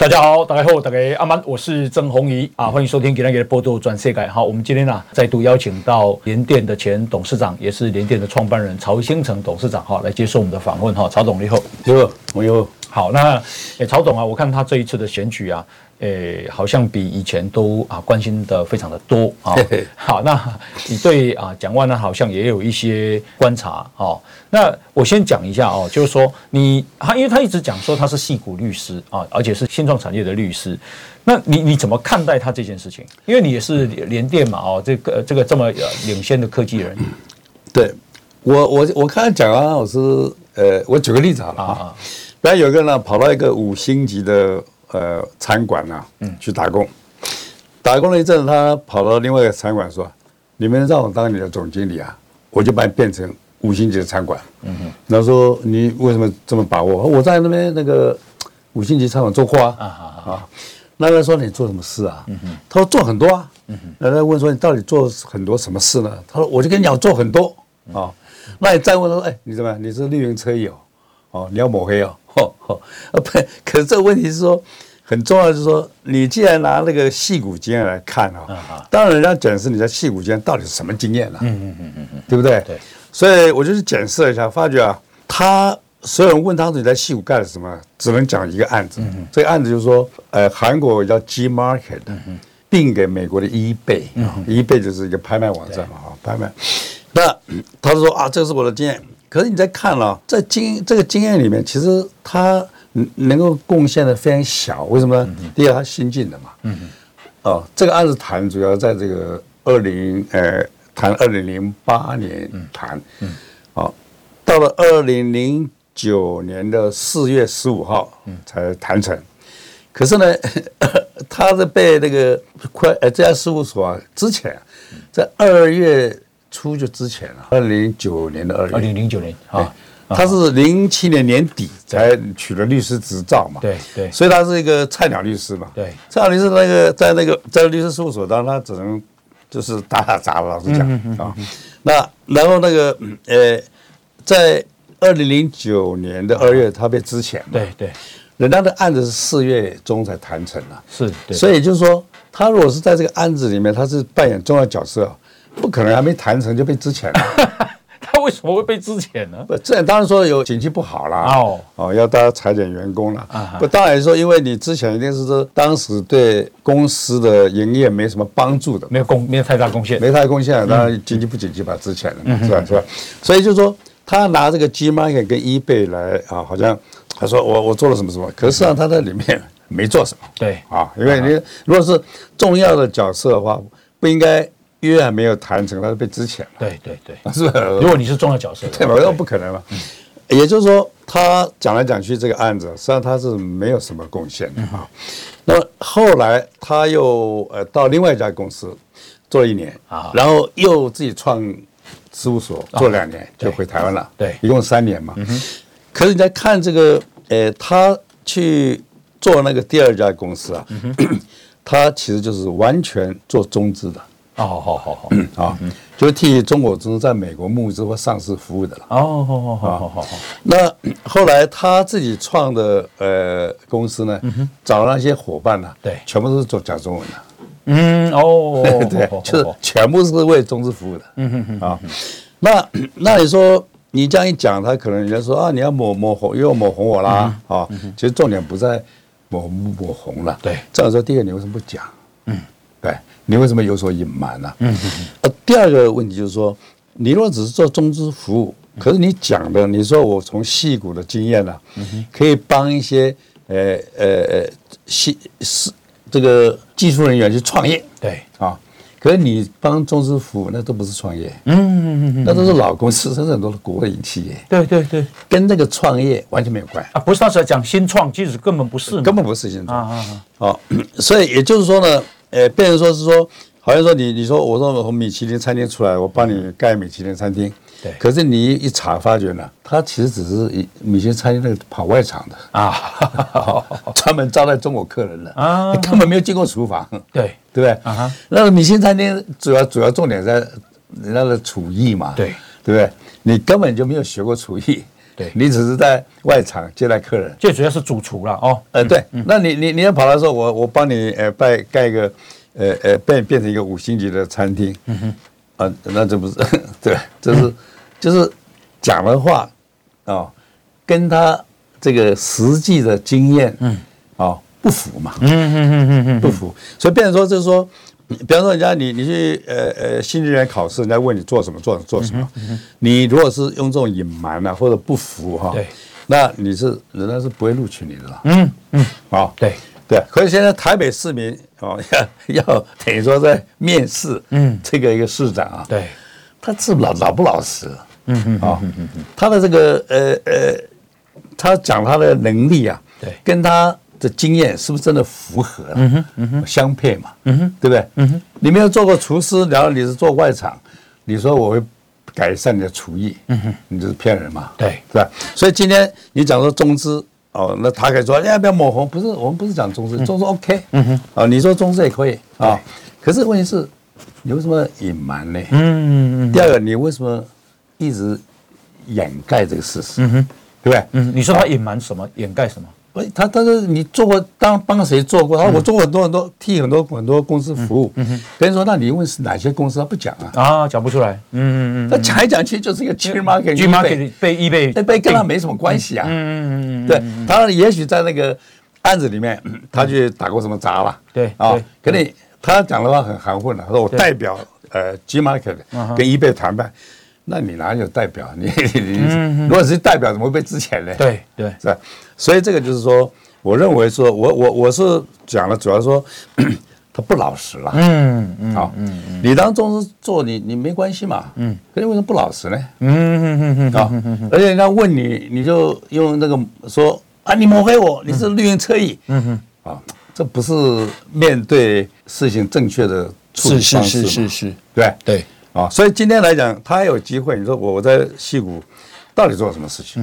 大家好，大家好，大家阿曼，我是郑红怡啊，欢迎收听《今天的波多转世改》。好，我们今天呢再度邀请到联电的前董事长，也是联电的创办人曹兴诚董事长哈，来接受我们的访问哈。曹总你好，你好，我好。好，那诶，曹总啊，我看他这一次的选举啊。诶，好像比以前都啊关心的非常的多啊。好，那你对啊蒋万呢好像也有一些观察哦。那我先讲一下哦，就是说你他，因为他一直讲说他是戏骨律师啊，而且是新创产业的律师。那你你怎么看待他这件事情？因为你也是联电嘛哦，这个这个这么领先的科技人。对我我我看蒋万安老师，呃，我举个例子好了啊。比方有一个人呢跑到一个五星级的。呃，餐馆呐，嗯，去打工，打工了一阵，他跑到另外一个餐馆说：“你们让我当你的总经理啊，我就把你变成五星级的餐馆。”嗯哼，然后说你为什么这么把握？我在那边那个五星级餐馆做过啊，啊啊，那他说你做什么事啊？嗯哼，他说做很多啊。嗯哼，那他问说你到底做很多什么事呢？他说我就跟你讲做很多啊。那你再问他说，哎，你怎么？你是绿营车友哦？你要抹黑哦？哦 哦，啊不，可是这个问题是说很重要，就是说你既然拿那个戏骨经验来看啊，当然人家检视你在戏骨经验到底是什么经验了，嗯嗯嗯嗯嗯，对不对？对，所以我就去检视了一下，发觉啊，他所有人问他你在戏骨干了什么，只能讲一个案子，这个案子就是说，呃，韩国叫 G Market，嗯嗯并给美国的 eBay，eBay 就是一个拍卖网站嘛，哈，拍卖。那他就说啊，这是我的经验。可是你在看了、哦，在经这个经验里面，其实他能够贡献的非常小。为什么呢？第一个，他新进的嘛。哦，这个案子谈主要在这个二零呃谈二零零八年谈。嗯。哦，到了二零零九年的四月十五号，才谈成。可是呢，他是被那个快呃这家事务所啊，之前在二月。出就之前了，二零零九年的二月，二零零九年啊，他是零七年年底才取了律师执照嘛，对对，所以他是一个菜鸟律师嘛，对，菜鸟律师那个在那个在律师事务所当然，他只能就是打打杂，老实讲啊，那然后那个呃，在二零零九年的二月他被资遣，对对，人家的案子是四月中才谈成的，是，所以就是说他如果是在这个案子里面，他是扮演重要角色。不可能还没谈成就被资遣了，他为什么会被资遣呢？不，这当然说有景气不好啦，哦哦，要大家裁减员工了。啊，不，当然说因为你之前一定是说当时对公司的营业没什么帮助的，没有贡，没有太大贡献，没太大贡献，当然经济不景气把他资遣了，是吧？是吧？所以就是说他拿这个 Gmarket 跟 eBay 来啊，好像他说我我做了什么什么，可是实际上他在里面没做什么。对啊，因为你如果是重要的角色的话，不应该。约还没有谈成，他就被支遣了。对对对，是不是？如果你是重要角色，对吧？那不可能嘛。也就是说，他讲来讲去这个案子，实际上他是没有什么贡献的啊。那么后来他又呃到另外一家公司做一年啊，然后又自己创事务所做两年，就回台湾了。对，一共三年嘛。可是你在看这个，呃，他去做那个第二家公司啊，他其实就是完全做中资的。哦，好好好好，嗯啊，就替中国中在美国募资或上市服务的了。哦，好好好好好。那后来他自己创的呃公司呢，找那些伙伴呢，对，全部都是做讲中文的。嗯，哦，对，就是全部是为中资服务的。嗯哼哼啊，那那你说你这样一讲，他可能人家说啊，你要抹抹红，又要抹红我啦啊。其实重点不在抹抹红了。对，这样说，第二个你为什么不讲？嗯，对。你为什么有所隐瞒呢？嗯，呃，第二个问题就是说，你若只是做中资服务，可是你讲的，你说我从戏骨的经验呢，可以帮一些呃呃呃矽是这个技术人员去创业，对。啊，可是你帮中资服务，那都不是创业，嗯嗯嗯，那都是老公司，甚至很多的国营企业，对对对，跟那个创业完全没有关。系啊，不是他是讲新创，其实根本不是，根本不是新创。啊啊啊，好，所以也就是说呢。呃，变成说是说，好像说你你说我说我从米其林餐厅出来，我帮你盖米其林餐厅，对。可是你一查发觉呢，他其实只是一米其林餐厅那个跑外场的啊，专门招待中国客人的啊，根本没有进过厨房。对，对不对？啊那个米其林餐厅主要主要重点在人家的厨艺嘛。对，对不对？你根本就没有学过厨艺。对，你只是在外场接待客人，最主要是主厨了哦。呃，对，那你你你要跑来说，我我帮你呃盖盖一个，呃呃变变成一个五星级的餐厅，嗯哼，啊，那这不是 对，这是就是讲的话啊，跟他这个实际的经验，嗯，啊不符嘛，嗯嗯嗯嗯嗯，不符，所以变成说就是说。比方说，人家你你去呃呃新人员考试，人家问你做什么做做什么，你如果是用这种隐瞒啊或者不服哈，对，那你是人家是不会录取你的了。嗯嗯，好，对。对。可是现在台北市民哦要要等于说在面试，嗯，这个一个市长啊，对，他是老老不老实，嗯嗯啊，他的这个呃呃，他讲他的能力啊，对，跟他。这经验是不是真的符合？嗯哼，嗯哼，相配嘛，嗯哼，对不对？嗯哼，你没有做过厨师，然后你是做外场，你说我会改善你的厨艺，嗯哼，你就是骗人嘛，对，是吧？所以今天你讲说中资哦，那他可以说要不要抹红？不是，我们不是讲中资，中资 OK，嗯哼，啊，你说中资也可以啊，可是问题是，你为什么隐瞒呢？嗯嗯嗯。第二个，你为什么一直掩盖这个事实？嗯哼，对不对？嗯，你说他隐瞒什么？掩盖什么？他他说你做过当帮谁做过？他说我做过很多很多替很多很多公司服务。别人说，那你问是哪些公司？他不讲啊。啊，讲不出来。嗯嗯嗯。他讲一讲，其实就是一个 G market，G market 被 eBay，被跟他没什么关系啊。嗯嗯嗯。对，他也许在那个案子里面，他去打过什么杂了。对啊，可你他讲的话很含混了。他说我代表呃 G market 跟 eBay 谈判。那你哪有代表？你 你如果是代表，怎么会被之前呢？对 对，是吧？所以这个就是说，我认为说，我我我是讲了，主要说 他不老实了。嗯嗯，好，嗯嗯，你当中资做，你你没关系嘛。嗯，可是为什么不老实呢？嗯嗯嗯嗯，啊，而且人家问你，你就用那个说啊，你抹黑我，你是绿营侧翼。嗯哼，啊，这不是面对事情正确的处理方式。是是是是，对对。啊，所以今天来讲，他还有机会。你说我我在戏谷到底做了什么事情？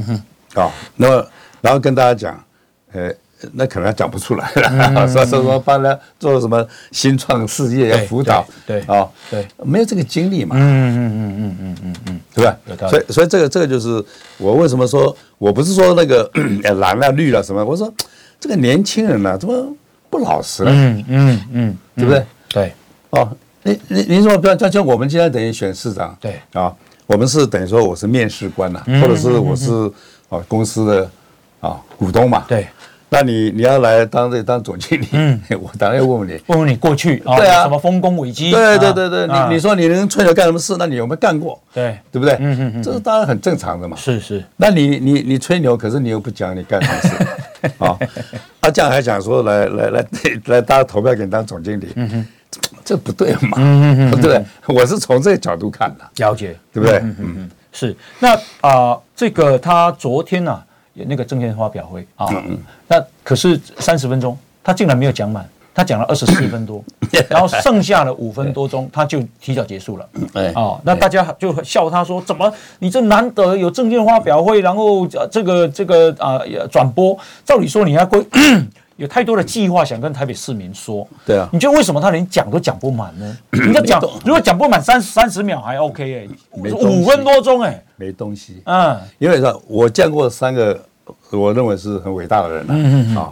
啊，那么然后跟大家讲，呃，那可能讲不出来了。说说说帮他做了什么新创事业要辅导，对啊，对，没有这个经历嘛。嗯嗯嗯嗯嗯嗯嗯，对吧？所以所以这个这个就是我为什么说我不是说那个蓝了绿了什么？我说这个年轻人呢，怎么不老实了？嗯嗯嗯，对不对？对，哦。你你你说不要，就像我们今天等于选市长，对啊，我们是等于说我是面试官呐，或者是我是啊公司的啊股东嘛，对，那你你要来当这当总经理，嗯，我当然要问问你，问问你过去啊，对啊，什么丰功伟绩，对对对对，你你说你能吹牛干什么事？那你有没有干过？对，对不对？嗯嗯嗯，这是当然很正常的嘛，是是。那你你你吹牛，可是你又不讲你干什么事 啊？啊，这样还讲说来来来 来大家投票给你当总经理，嗯哼。这不对嘛？嗯嗯对，我是从这个角度看的，了解，对不对？嗯嗯，是。那啊，这个他昨天呢有那个证券发表会啊，那可是三十分钟，他竟然没有讲满，他讲了二十四分多，然后剩下的五分多钟 他就提早结束了。哎，哦，那大家就笑他说：“怎么你这难得有证券发表会，然后这个这个啊转播，照理说你要归。”有太多的计划想跟台北市民说，对啊，你觉得为什么他连讲都讲不满呢？你要讲，如果讲不满三三十秒还 OK 哎，五分多钟哎，没东西，嗯，因为说我见过三个我认为是很伟大的人嗯啊，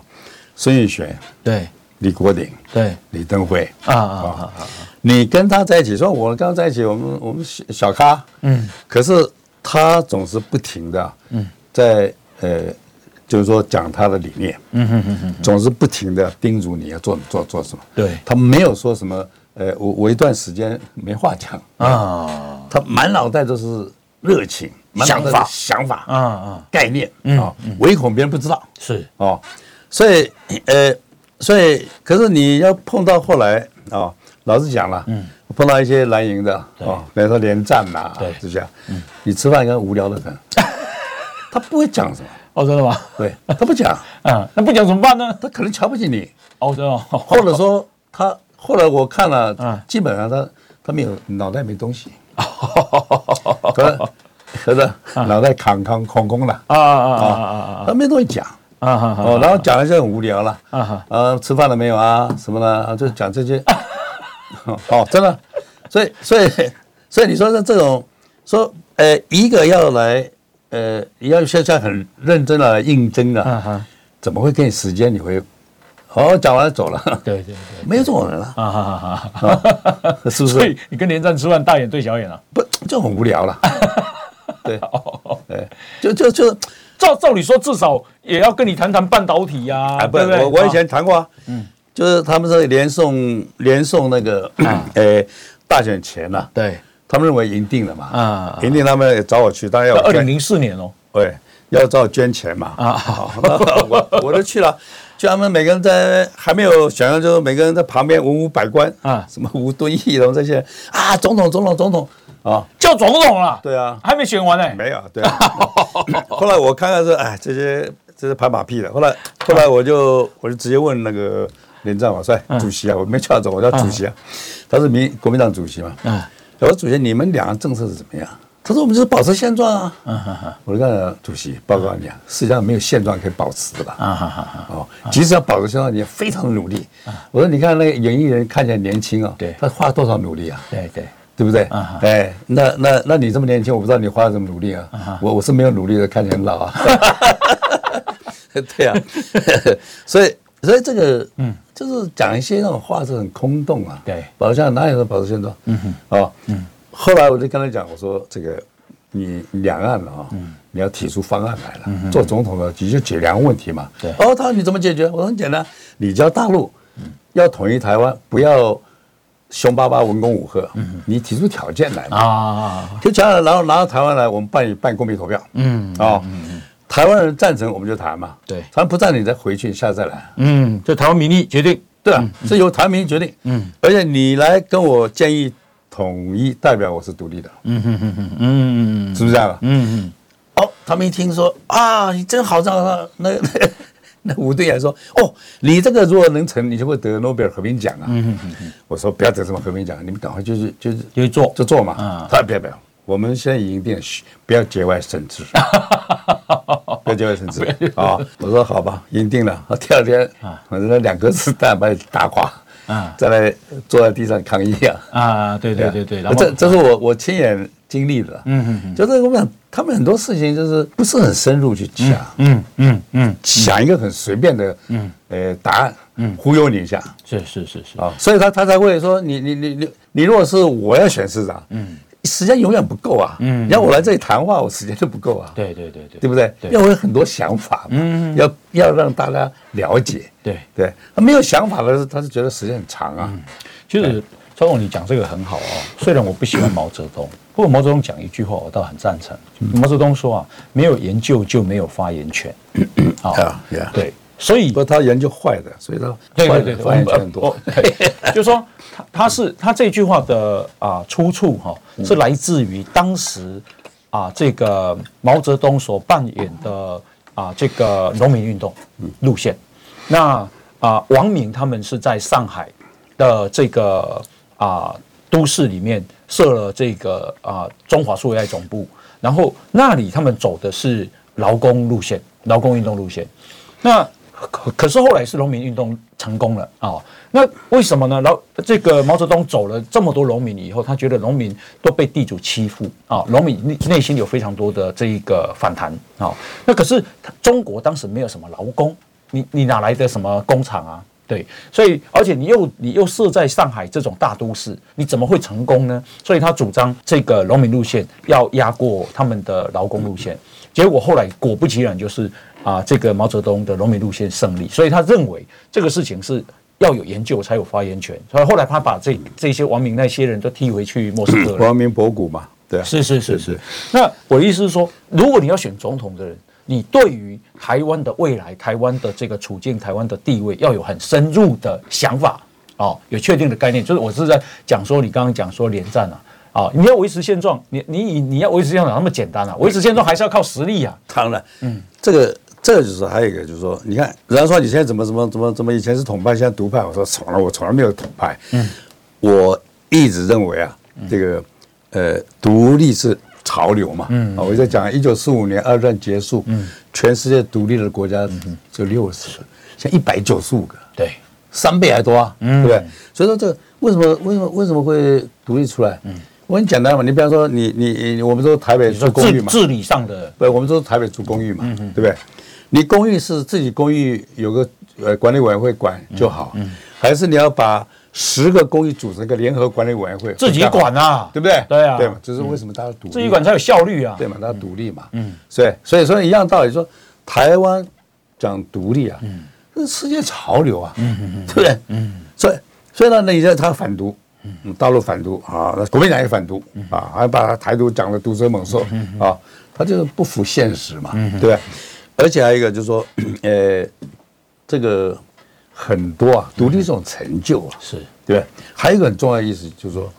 孙运璇，对，李国鼎，对，李登辉，啊啊啊啊，你跟他在一起，说我跟他在一起，我们我们小小咖，嗯，可是他总是不停的，嗯，在呃。就是说讲他的理念，嗯哼哼哼，总是不停的叮嘱你要做做做什么。对，他没有说什么，呃，我我一段时间没话讲啊，他满脑袋都是热情、想法、想法啊啊，概念啊，唯恐别人不知道。是。哦，所以呃，所以可是你要碰到后来啊，老实讲了，嗯，碰到一些蓝营的啊，比如说连战呐，对，是这样，嗯，你吃饭应该无聊的很，他不会讲什么。哦，真的吗？对，他不讲，嗯，那不讲怎么办呢？他可能瞧不起你。哦，真的。或者说他后来我看了，嗯，基本上他他没有脑袋没东西。可能是不是？脑袋空空空空了啊啊啊啊啊！他没东西讲啊哦，然后讲了就很无聊了啊啊！吃饭了没有啊？什么的，就讲这些。哦，真的，所以所以所以你说的这种说，呃，一个要来，呃，要现在很认真的来应征的，怎么会给你时间？你会？哦，讲完了走了。对对对，没有这种人了啊！哈哈哈，是不是？所以你跟连战吃饭，大眼对小眼啊？不，就很无聊了。对，对，就就就照照理说，至少也要跟你谈谈半导体呀。啊，不对，我我以前谈过啊。嗯，就是他们说连送连送那个，呃，大选前呐，对，他们认为赢定了嘛。啊，赢定，他们也找我去，当然要二零零四年哦。对，要找我捐钱嘛。啊，好，我我都去了。就他们每个人在还没有想象，就是每个人在旁边文武百官啊，什么吴敦义龙这些啊，总统总统总统啊，叫总统了。对啊，还没选完呢。没有，对啊。后来我看看是，哎，这些这是拍马屁的。后来后来我就我就直接问那个连战，我说主席啊，我没叫他总，我叫主席啊。他是民国民党主席嘛。嗯。我说主席，你们两个政策是怎么样？他说：“我们就是保持现状啊！”我说：“看主席，报告你啊，世界上没有现状可以保持的吧？哦，即使要保持现状，你也非常努力。我说：你看那个演艺人看起来年轻啊，对，他花了多少努力啊？对对，对不对？哎，那那那你这么年轻，我不知道你花了什么努力啊？我我是没有努力的，看起来很老啊。对啊，所以所以这个嗯，就是讲一些那种话是很空洞啊。对，保持现状哪有说保持现状？嗯哼，哦，嗯。”后来我就跟他讲，我说这个你两岸了啊，你要提出方案来了。做总统的你就解两个问题嘛。对。哦，他说你怎么解决？我说很简单，你叫大陆要统一台湾，不要凶巴巴文攻武赫。你提出条件来嘛啊，就讲了，然后拿到台湾来，我们办办公民投票。嗯。哦。台湾人赞成我们就谈嘛。对。台湾不赞成你再回去，下次再来。嗯。就台湾民意决定。对啊，是由台湾民意决定。嗯。而且你来跟我建议。统一代表我是独立的，嗯哼哼哼，嗯，是不是这样？嗯嗯。哦，他们一听说啊，你真好，这样那 那那吴队还说，哦，你这个如果能成，你就会得诺贝尔和平奖啊。嗯嗯嗯。我说不要得什么和平奖，你们赶快就是就是就做就做嘛。啊，他说不要不要，我们现在已经定，不要节外生枝，不要节外生子啊。我说好吧，赢定了。第二天啊，反正那两颗子弹把你打垮。啊，再来坐在地上抗议啊！啊，对对对对，然后这这是我我亲眼经历的。嗯嗯嗯，就是我们他们很多事情就是不是很深入去讲，嗯嗯嗯，想一个很随便的，嗯，呃，答案，嗯，忽悠你一下，是是是是啊，所以他他才会说你你你你你如果是我要选市长，嗯。时间永远不够啊！嗯，要我来这里谈话，我时间都不够啊！对对对对，对不对？要我有很多想法嘛，嗯，要要让大家了解，对对。他没有想法的，他是觉得时间很长啊。其实，赵总，你讲这个很好啊。虽然我不喜欢毛泽东，不过毛泽东讲一句话，我倒很赞成。毛泽东说啊，没有研究就没有发言权。啊，对。所以不他研究坏的，所以他对对对，发言权很多。就是说，他他是他这句话的啊出处哈，是来自于当时啊这个毛泽东所扮演的啊这个农民运动路线。那啊王明他们是在上海的这个啊都市里面设了这个啊中华苏维埃总部，然后那里他们走的是劳工路线，劳工运动路线。那可可是后来是农民运动成功了啊、那为什么呢？然后这个毛泽东走了这么多农民以后，他觉得农民都被地主欺负啊，农民内内心有非常多的这一个反弹啊。那可是中国当时没有什么劳工，你你哪来的什么工厂啊？对，所以而且你又你又设在上海这种大都市，你怎么会成功呢？所以他主张这个农民路线要压过他们的劳工路线，结果后来果不其然就是。啊，这个毛泽东的农民路线胜利，所以他认为这个事情是要有研究才有发言权，所以后来他把这这些王明那些人都踢回去莫斯科了。王明博古嘛，对，是是是是。那我的意思是说，如果你要选总统的人，你对于台湾的未来、台湾的这个处境、台湾的地位，要有很深入的想法哦，有确定的概念。就是我是在讲说，你刚刚讲说连战啊，啊，你要维持现状，你你你要维持现状那么简单啊？维持现状还是要靠实力啊。当然，嗯，这个。这就是还有一个，就是说，你看，人家说你现在怎么怎么怎么怎么以前是统派，现在独派。我说从来我从来没有统派。嗯，我一直认为啊，这个呃，独立是潮流嘛。嗯，啊我在讲一九四五年二战结束，嗯，全世界独立的国家只有六十个，现在一百九十五个，对，三倍还多啊，对不对？所以说这个为什么为什么为什么会独立出来？嗯，我很简单嘛，你比方说你你你，我们说台北住公寓嘛，治理上的，不，我们说台北住公寓嘛，对不对？你公寓是自己公寓有个呃管理委员会管就好，还是你要把十个公寓组成一个联合管理委员会，自己管啊，对不对？对啊，对嘛，就是为什么大家独立，自己管才有效率啊，对嘛，大家独立嘛，嗯，所以所以说一样道理，说台湾讲独立啊，嗯，这是世界潮流啊，嗯嗯嗯，对不对？嗯，所以所以呢，那你在他反独，嗯，大陆反独啊，那国民党也反独啊，还把台独讲的毒蛇猛兽啊，他就是不服现实嘛，对不对？而且还有一个就是说，呃，这个。很多啊，独立这种成就啊，是对，还有一个很重要的意思，就是说，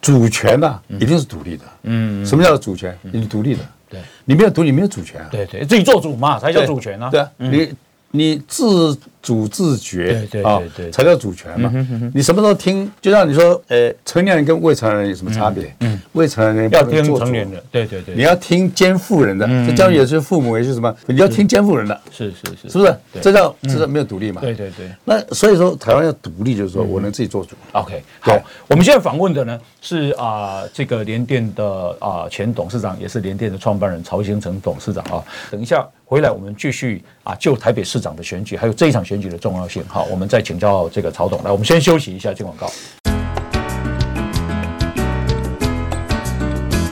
主权呐，一定是独立的。嗯，什么叫主权？你是独立的。对，你没有独立，没有主权啊。对对，自己做主嘛，才叫主权啊。对啊，你。你自主自觉，对对对，才叫主权嘛。你什么时候听？就像你说，呃，成年人跟未成年人有什么差别？嗯，未成年人要听成年人，对对对，你要听监护人的。这教育也是父母，也是什么？你要听监护人的。是是是，是不是？这叫这叫没有独立嘛？对对对。那所以说，台湾要独立，就是说我能自己做主。OK，好，我们现在访问的呢是啊，这个联电的啊前董事长，也是联电的创办人曹兴成董事长啊。等一下。回来，我们继续啊，就台北市长的选举，还有这一场选举的重要性。好，我们再请教这个曹董。来，我们先休息一下，进广告。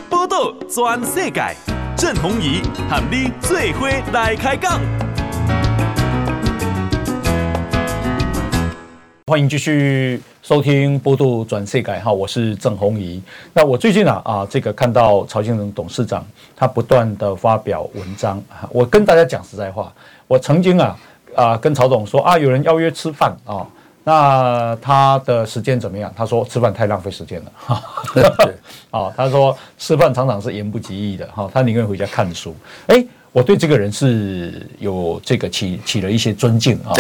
报道全世界，郑弘仪喊你最伙来开讲。欢迎继续。收听波度转世界哈，我是郑弘仪。那我最近啊啊，这个看到曹先生董事长他不断的发表文章，我跟大家讲实在话，我曾经啊啊跟曹总说啊，有人邀约吃饭啊，那他的时间怎么样？他说吃饭太浪费时间了哈。啊，他说吃饭常常是言不及义的哈，他宁愿回家看书。哎。我对这个人是有这个起起了一些尊敬啊，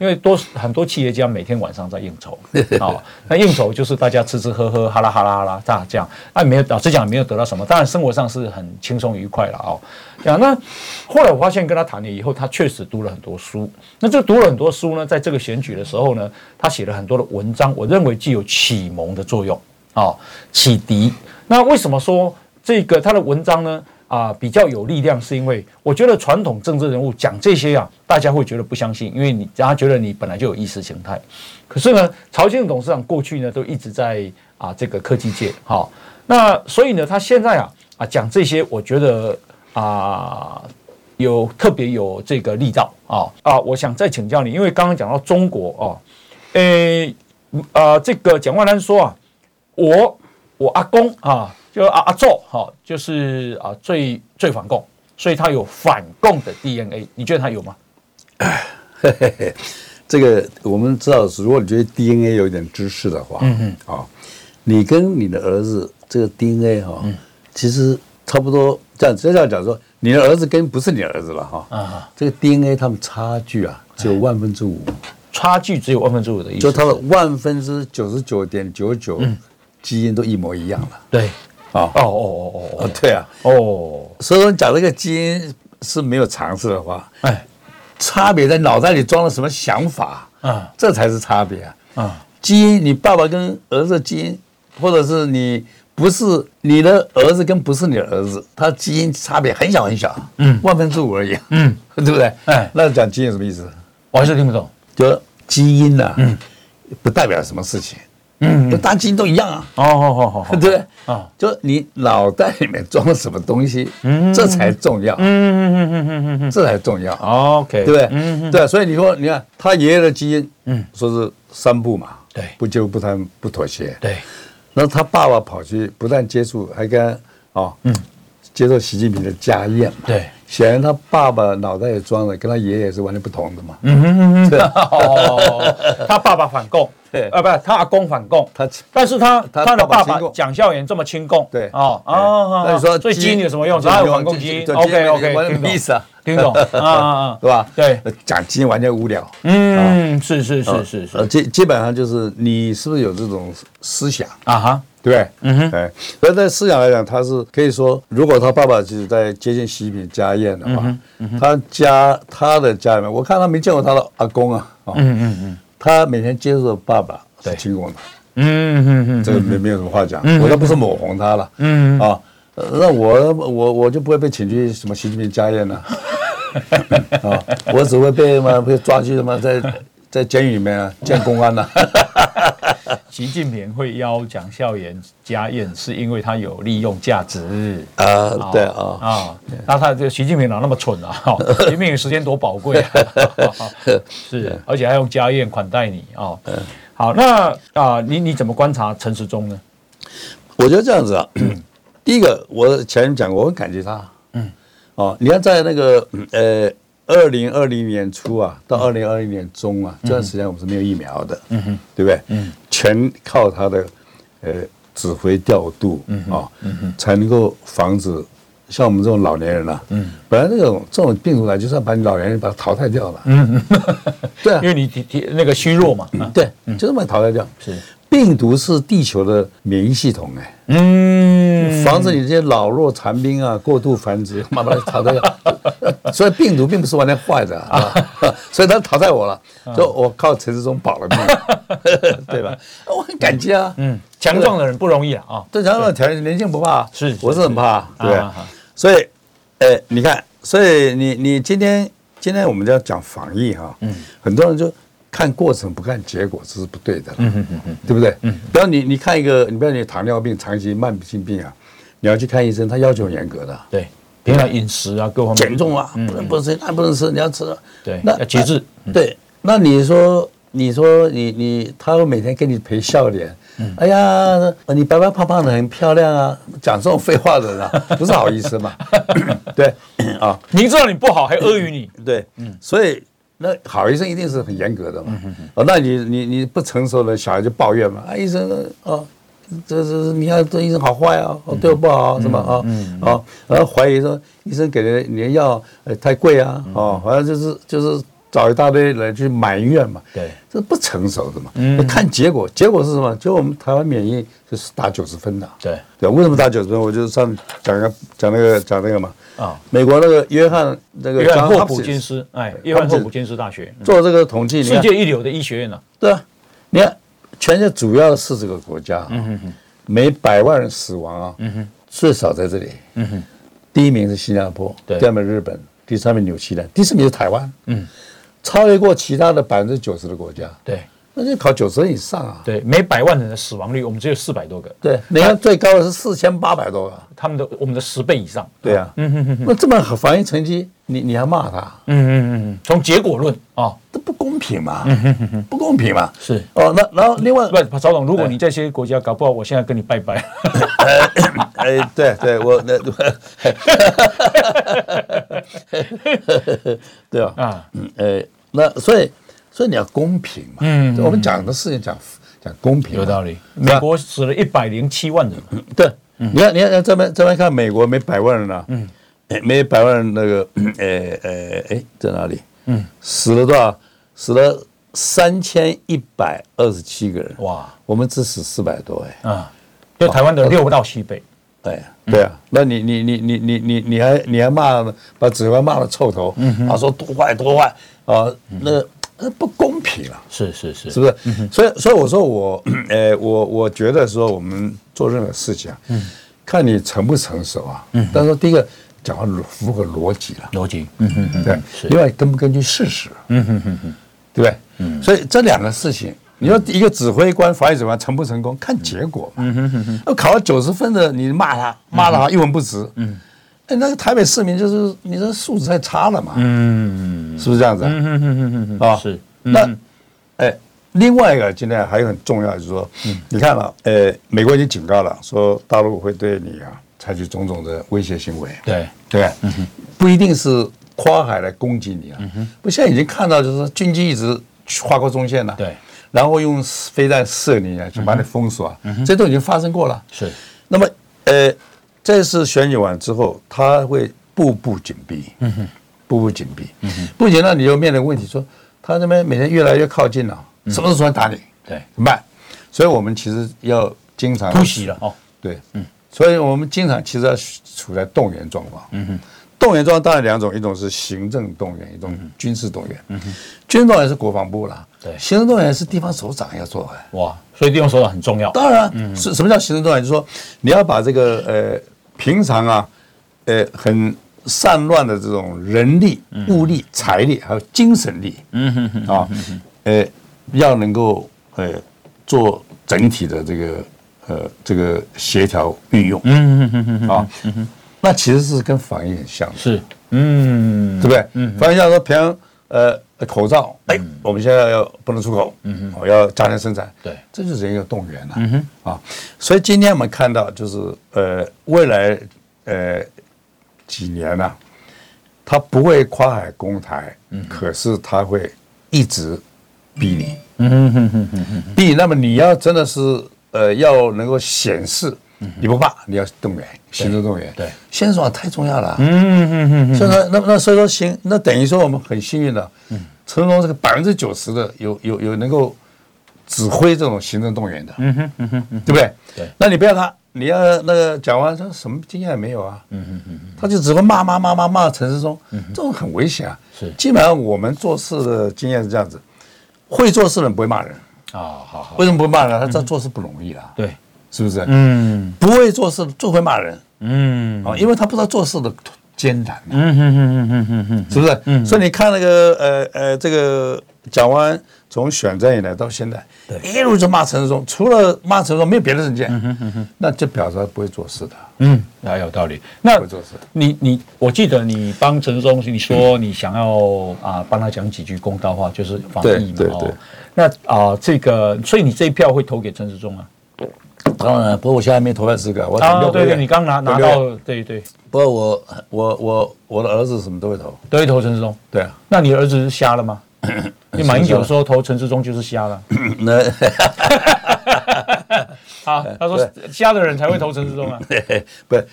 因为多很多企业家每天晚上在应酬 啊，那应酬就是大家吃吃喝喝，哈啦哈啦哈啦，这样这样，啊没有老实讲没有得到什么，当然生活上是很轻松愉快了啊。讲那后来我发现跟他谈了以后，他确实读了很多书，那这读了很多书呢，在这个选举的时候呢，他写了很多的文章，我认为具有启蒙的作用啊，启迪。那为什么说这个他的文章呢？啊，比较有力量，是因为我觉得传统政治人物讲这些啊，大家会觉得不相信，因为你让他觉得你本来就有意识形态。可是呢，曹兴董事长过去呢都一直在啊这个科技界，好，那所以呢，他现在啊啊讲这些，我觉得啊有特别有这个力道啊啊，我想再请教你，因为刚刚讲到中国啊，诶啊这个蒋万安说啊，我我阿公啊。就阿阿祖哈，就是啊最最反共，所以他有反共的 DNA，你觉得他有吗？这个我们知道是，如果你觉得 DNA 有一点知识的话，嗯嗯，啊，你跟你的儿子这个 DNA 哈，其实差不多这样，这样讲说，你的儿子跟不是你儿子了哈，啊，这个 DNA 他们差距啊只有万分之五，差距只有万分之五的意思，就他的万分之九十九点九九基因都一模一样了，对。哦哦哦哦哦，对啊，哦，所以说你讲这个基因是没有常识的话，哎，差别在脑袋里装了什么想法啊？这才是差别啊！啊，基因，你爸爸跟儿子基因，或者是你不是你的儿子跟不是你的儿子，他基因差别很小很小，嗯，万分之五而已，嗯，对不对？哎，那讲基因什么意思？我还是听不懂。就基因呢，嗯，不代表什么事情。嗯，大基因都一样啊。哦，好好好，对不 对？啊，就你脑袋里面装了什么东西，嗯，这才重要。嗯嗯嗯嗯嗯嗯，这才重要。OK，对不对？嗯对，所以你说，你看他爷爷的基因，嗯，说是三不嘛，对，不就不贪不妥协，对。然后他爸爸跑去不但接触，还跟啊，嗯，接受习近平的家宴嘛，对。显然他爸爸脑袋也装了，跟他爷爷是完全不同的嘛。嗯哼嗯哼。哦，他爸爸反共。对，啊，不是他阿公反共，他，但是他他的爸爸蒋孝严这么亲共，对，哦哦，那你说，所以基因有什么用？他有反共基因，OK OK，什么意思啊？听懂。啊啊，对吧？对，讲基因完全无聊，嗯，是是是是是，基基本上就是你是不是有这种思想？啊哈，对对不对？嗯哼，哎，而在思想来讲，他是可以说，如果他爸爸就是在接近习近平家宴的话，他家他的家里面，我看他没见过他的阿公啊，嗯嗯嗯，他每天接受爸爸是亲共的，嗯嗯嗯，这个没没有什么话讲，我倒不是抹红他了，嗯啊，那我我我就不会被请去什么习近平家宴了，啊，我只会被嘛被抓去什么在在监狱里面啊见公安了。习近平会邀蒋孝严家宴，是因为他有利用价值啊，对啊啊，那他这习近平哪那么蠢啊？习近平时间多宝贵啊！是，而且还用家宴款待你啊！好，那啊，你你怎么观察陈时中呢？我觉得这样子啊，第一个我前面讲过，我很感激他，嗯，哦，你看在那个呃。二零二零年初啊，到二零二零年中啊，这段时间我们是没有疫苗的，嗯哼，对不对？嗯，全靠他的呃指挥调度啊，才能够防止像我们这种老年人啊，嗯，本来这种这种病毒呢就是要把你老年人把它淘汰掉了，对啊，因为你体体那个虚弱嘛，对，就是把它淘汰掉，是。病毒是地球的免疫系统哎，嗯，防止你这些老弱残兵啊过度繁殖，慢慢淘汰掉。所以病毒并不是完全坏的 啊，所以他淘汰我了，就我靠陈世忠保了命，对吧？我很感激啊，嗯，强壮的人不容易啊，对强壮的条件年轻不怕，是，我是很怕，对，所以，哎，你看，所以你你今天今天我们要讲防疫哈，嗯，很多人就。看过程不看结果，这是不对的，嗯嗯嗯，对不对？嗯，比如你你看一个，你比如你糖尿病、长期慢性病啊，你要去看医生，他要求很严格的，对，平常饮食啊，各方面减重啊，不能不吃，那不能吃，你要吃，对，那要节制，对。那你说，你说你你，他会每天给你陪笑脸，哎呀，你白白胖胖的很漂亮啊，讲这种废话的人啊，不是好意思嘛？对，啊，明知道你不好还阿谀你，对，嗯，所以。那好医生一定是很严格的嘛？哦，那你你你不成熟的小孩就抱怨嘛？啊，医生哦，这这你看这医生好坏啊，对我不好是吧？啊，啊，然后怀疑说医生给的你的药呃太贵啊，哦，好像就是就是找一大堆人去埋怨嘛。对，这不成熟的嘛。嗯，看结果，结果是什么？结果我们台湾免疫就是打九十分的。对对，为什么打九十分？我就是上讲个讲那个讲那个嘛。啊，美国那个约翰那个约翰霍普金斯，哎，约翰霍普金斯大学做这个统计，世界一流的医学院呢。对啊，你看，全世界主要四十个国家，每百万人死亡啊，最少在这里，嗯，第一名是新加坡，第二名日本，第三名纽西兰，第四名是台湾，嗯，超越过其他的百分之九十的国家，对。那就考九十分以上啊！对，每百万人的死亡率，我们只有四百多个。对，你看最高的是四千八百多个，他们的我们的十倍以上。对啊，嗯哼哼，那这么好防疫成绩，你你还骂他？嗯嗯嗯，从结果论啊，这不公平嘛？嗯哼哼哼，不公平嘛？是哦，那然后另外，不，曹总，如果你在这些国家搞不好，我现在跟你拜拜。哎，对对，我那，对啊，啊，嗯，哎，那所以。所以你要公平嘛？嗯，我们讲的事情讲讲公平，有道理。美国死了一百零七万人，对，你看，你看，这边这边看美国没百万人啊，嗯，没百万人那个，呃 呃，哎，在哪里？嗯，死了多少？死了三千一百二十七个人。哇，我们只死四百多，哎，啊，就台湾的六到七倍。对，对啊，那你你你你你你你还你还骂把指挥官骂的臭头，他，说多坏多坏啊，那。那不公平啊！是是是，是不是？所以所以我说我，呃，我我觉得说我们做任何事情啊，嗯，看你成不成熟啊，嗯，但是第一个讲话符合逻辑了，逻辑，嗯嗯嗯，对，另外根不根据事实，嗯嗯嗯嗯，对不对？嗯，所以这两个事情，你说一个指挥官、防疫指挥官成不成功，看结果嘛，嗯哼哼哼，那考了九十分的，你骂他，骂他一文不值，嗯。哎，那个台北市民就是你这素质太差了嘛，嗯，是不是这样子啊？嗯嗯嗯嗯啊，是。那，哎，另外一个今天还有很重要，就是说，你看了，呃，美国已经警告了，说大陆会对你啊采取种种的威胁行为。对对，不一定是跨海来攻击你啊。不，现在已经看到，就是说军机一直划过中线了。对。然后用飞弹射你啊，就把你封锁。嗯，这都已经发生过了。是。那么，呃。这次选举完之后，他会步步紧逼，嗯哼，步步紧逼，嗯哼，不仅呢，你就面临问题，说他那边每天越来越靠近了，什么时候打你？对，怎么办？所以我们其实要经常突袭了哦。对，嗯，所以我们经常其实要处在动员状况。嗯哼，动员状况当然两种，一种是行政动员，一种军事动员。嗯哼，军事动员是国防部啦，对，行政动员是地方首长要做。哇，所以地方首长很重要。当然，是什么叫行政动员？就是说你要把这个呃平常啊，呃很散乱的这种人力、物力、财力还有精神力，嗯哼哼啊，呃要能够呃做整体的这个。呃，这个协调运用，嗯嗯嗯嗯啊，那其实是跟防疫很像，是，嗯，对不对？嗯，防疫像说，平常呃口罩，哎，我们现在要不能出口，嗯我要加强生产，对，这就是人要动员了，嗯哼，啊，所以今天我们看到就是呃未来呃几年呢，他不会跨海攻台，嗯，可是他会一直逼你，嗯哼哼哼哼，逼你，那么你要真的是。呃，要能够显示你不怕，你要动员，行政动员。对，现在太重要了。嗯嗯嗯嗯。所以说，那那所以说行，那等于说我们很幸运的，嗯，陈龙这个百分之九十的有有有能够指挥这种行政动员的。嗯哼嗯哼，对不对？对。那你不要他，你要那个讲完说什么经验也没有啊。嗯嗯嗯。他就只会骂骂骂骂骂陈世忠，这种很危险啊。是。基本上我们做事的经验是这样子，会做事的人不会骂人。啊，好好，为什么不会骂人？他这做事不容易啊，对，是不是？嗯，不会做事就会骂人，嗯，啊，因为他不知道做事的艰难，嗯哼哼哼哼哼哼，是不是？嗯，所以你看那个呃呃，这个蒋万从选战以来到现在，对，一路就骂陈世忠，除了骂陈世忠没有别的证件，嗯哼哼哼，那就表示他不会做事的，嗯，那有道理。那不会做事，你你，我记得你帮陈世忠，你说你想要啊帮他讲几句公道话，就是防疫嘛，对对。那啊，这个，所以你这一票会投给陈世忠啊？当然，不过我现在还没投票资格。我啊，对对，你刚拿拿到，对对。不过我我我我的儿子什么都会投，都会投陈世忠。对啊，那你儿子是瞎了吗？你马英九说投陈世忠就是瞎了。那 啊，他说瞎的人才会投陈世忠啊？不是。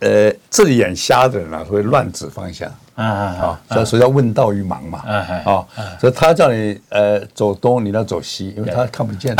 呃，这里眼瞎的人啊，会乱指方向啊啊啊！所以叫问道于盲嘛啊啊！所以他叫你呃走东，你要走西，因为他看不见。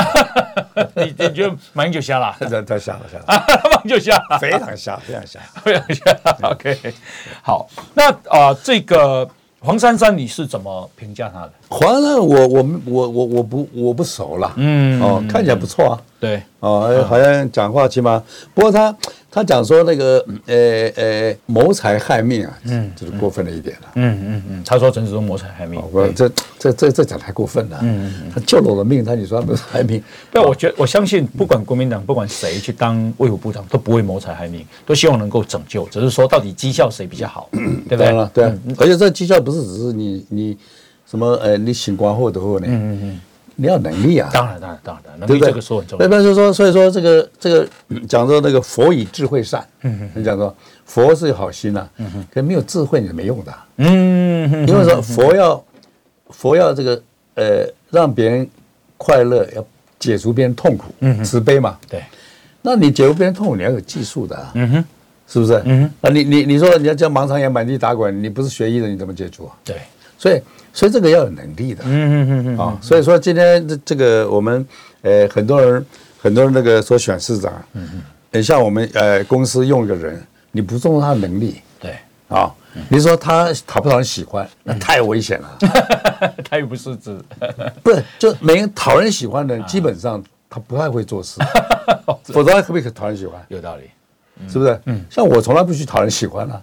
你你觉得马英九瞎了？他他瞎了瞎了，马英九瞎，非常瞎，非常瞎，非常瞎。OK，好，那啊这个。黄珊珊，你是怎么评价他的？黄珊珊，我我我我我不我不熟了，嗯。哦，看起来不错啊，对。哦，好像讲话起码，不过他他讲说那个呃呃谋财害命啊，嗯，就是过分了一点了，嗯嗯嗯，他说陈时中谋财害命，我这这这这讲太过分了，嗯嗯，他救了我的命，他你说他谋财害命？不，我觉我相信不管国民党不管谁去当卫福部长都不会谋财害命，都希望能够拯救，只是说到底绩效谁比较好，对不对？对啊，而且这绩效不。不是只是你你什么呃你醒光或者或呢？嗯嗯嗯，你要能力啊！当然当然当然，能力这个说很重要。那就是说，所以说这个这个讲说那个佛以智慧善，嗯嗯，讲说佛是有好心呐，嗯哼，可没有智慧你是没用的，嗯哼，因为说佛要佛要这个呃让别人快乐，要解除别人痛苦，嗯，慈悲嘛，对，那你解除别人痛苦，你要有技术的，嗯哼。是不是？嗯，啊，你你你说你要叫盲肠炎满地打滚，你不是学医的，你怎么解除啊？对，所以所以这个要有能力的，嗯嗯嗯嗯啊，所以说今天这这个我们呃很多人很多人那个说选市长，嗯嗯，很像我们呃公司用一个人，你不重视他的能力，对。啊，你说他讨不讨人喜欢，那太危险了，他又 不是指，不是就没人讨人喜欢的人，基本上他不太会做事，否则他可不可以讨人喜欢？有道理。是不是？嗯，像我从来不去讨人喜欢了，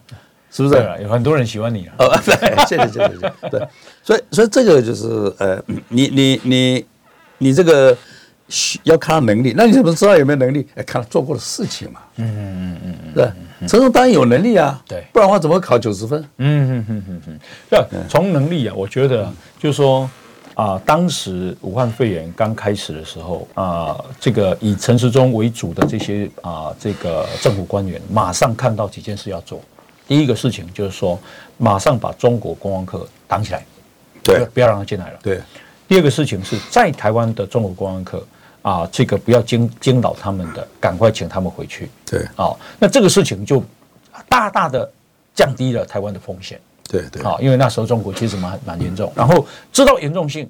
是不是？有很多人喜欢你啊。哦，对，谢谢，谢谢，谢谢。对，所以，所以这个就是呃，你你你你这个要看他能力，那你怎么知道有没有能力？哎，看他做过的事情嘛。嗯嗯嗯嗯，对，陈时中当然有能力啊。对，不然的话怎么考九十分？嗯嗯嗯嗯嗯，要从能力啊，我觉得就是说。啊，当时武汉肺炎刚开始的时候啊，这个以陈时中为主的这些啊，这个政府官员马上看到几件事要做。第一个事情就是说，马上把中国观光客挡起来，对，不要让他进来了。对。第二个事情是在台湾的中国观光客啊，这个不要惊惊扰他们的，赶快请他们回去。对。啊，那这个事情就大大的降低了台湾的风险。对对，啊，因为那时候中国其实蛮蛮严重，然后知道严重性，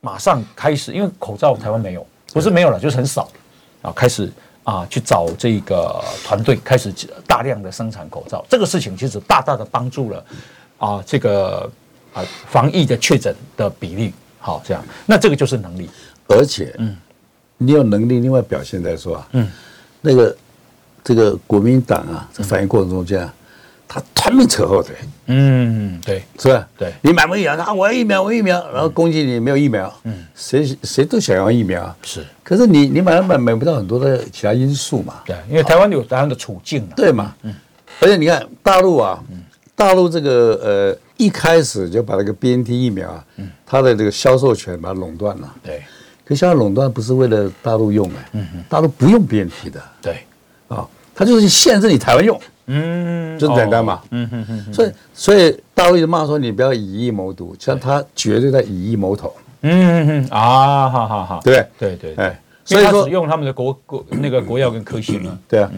马上开始，因为口罩台湾没有，不是没有了，就是很少，啊，开始啊去找这个团队，开始大量的生产口罩。这个事情其实大大的帮助了啊这个啊防疫的确诊的比例。好，这样，那这个就是能力，而且，嗯，你有能力，另外表现来说啊，嗯，那个这个国民党啊，在反应过程中间啊。他团命扯后腿，嗯，对，是吧？对，你买不疫苗，啊，我要疫苗，我要疫苗，然后攻击你没有疫苗，嗯，谁谁都想要疫苗，是。可是你你买买买不到很多的其他因素嘛，对，因为台湾有台湾的处境嘛，对嘛，嗯，而且你看大陆啊，大陆这个呃一开始就把那个 BNT 疫苗啊，嗯，它的这个销售权把它垄断了，对，可现在垄断不是为了大陆用哎，嗯嗯，大陆不用 BNT 的，对，啊，它就是限制你台湾用。嗯，就简单嘛。嗯嗯嗯。所以所以大陆一直骂说你不要以疫谋独，像他绝对在以疫谋统。嗯嗯嗯啊，好好好，对对对对。所以他只用他们的国国那个国药跟科兴嘛。对啊。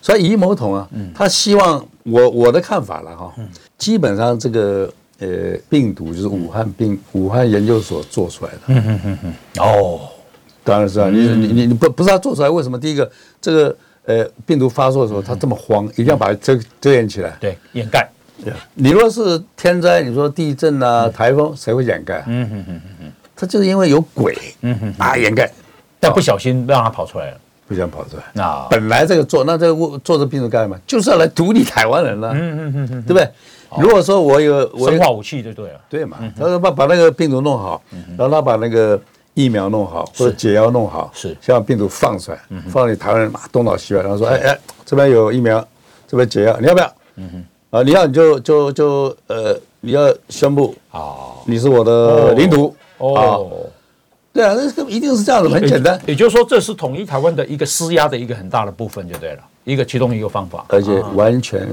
所以以疫谋统啊，他希望我我的看法了哈，基本上这个呃病毒就是武汉病武汉研究所做出来的。嗯嗯嗯嗯。哦，当然是啊，你你你你不不是他做出来，为什么第一个这个？呃，病毒发作的时候，他这么慌，一定要把它遮遮掩起来，对，掩盖。你若是天灾，你说地震啊、台风，谁会掩盖？嗯嗯嗯嗯，他就是因为有鬼，嗯哼，啊掩盖，但不小心让他跑出来了，不想跑出来。那本来这个做，那这个做这病毒干什么？就是要来毒你台湾人了，嗯嗯嗯嗯，对不对？如果说我有生化武器就对了，对嘛？他说把把那个病毒弄好，然后他把那个。疫苗弄好或者解药弄好，是。先把病毒放出来，放你台湾人嘛东倒西歪，然后说哎哎这边有疫苗，这边解药，你要不要？嗯哼，啊你要你就就就呃你要宣布啊你是我的领土。哦，对啊，那一定是这样子，很简单。也就是说，这是统一台湾的一个施压的一个很大的部分，就对了，一个其中一个方法，而且完全。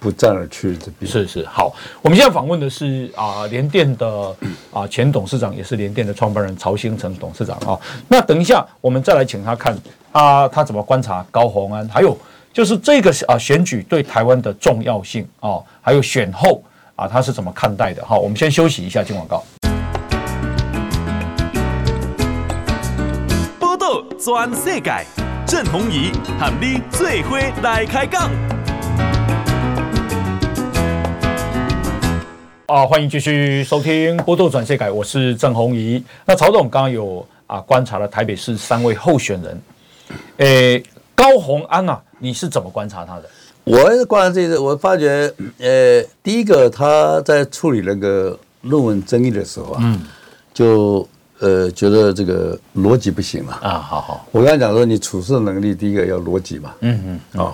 不战而屈之兵是是好，我们现在访问的是啊联电的啊前董事长，也是联电的创办人曹兴诚董事长啊。那等一下我们再来请他看啊，他怎么观察高鸿安，还有就是这个啊选举对台湾的重要性啊，还有选后啊他是怎么看待的？好，我们先休息一下，进广告。报道全世界，郑弘仪喊你最伙来开讲。啊，欢迎继续收听《波多转世改》，我是郑弘仪。那曹总刚刚有啊观察了台北市三位候选人，诶，高虹安啊，你是怎么观察他的？我观察这个，我发觉，呃，第一个他在处理那个论文争议的时候啊，嗯，就呃觉得这个逻辑不行嘛。啊，好好。我刚才讲说，你处事能力，第一个要逻辑嘛。嗯嗯。啊，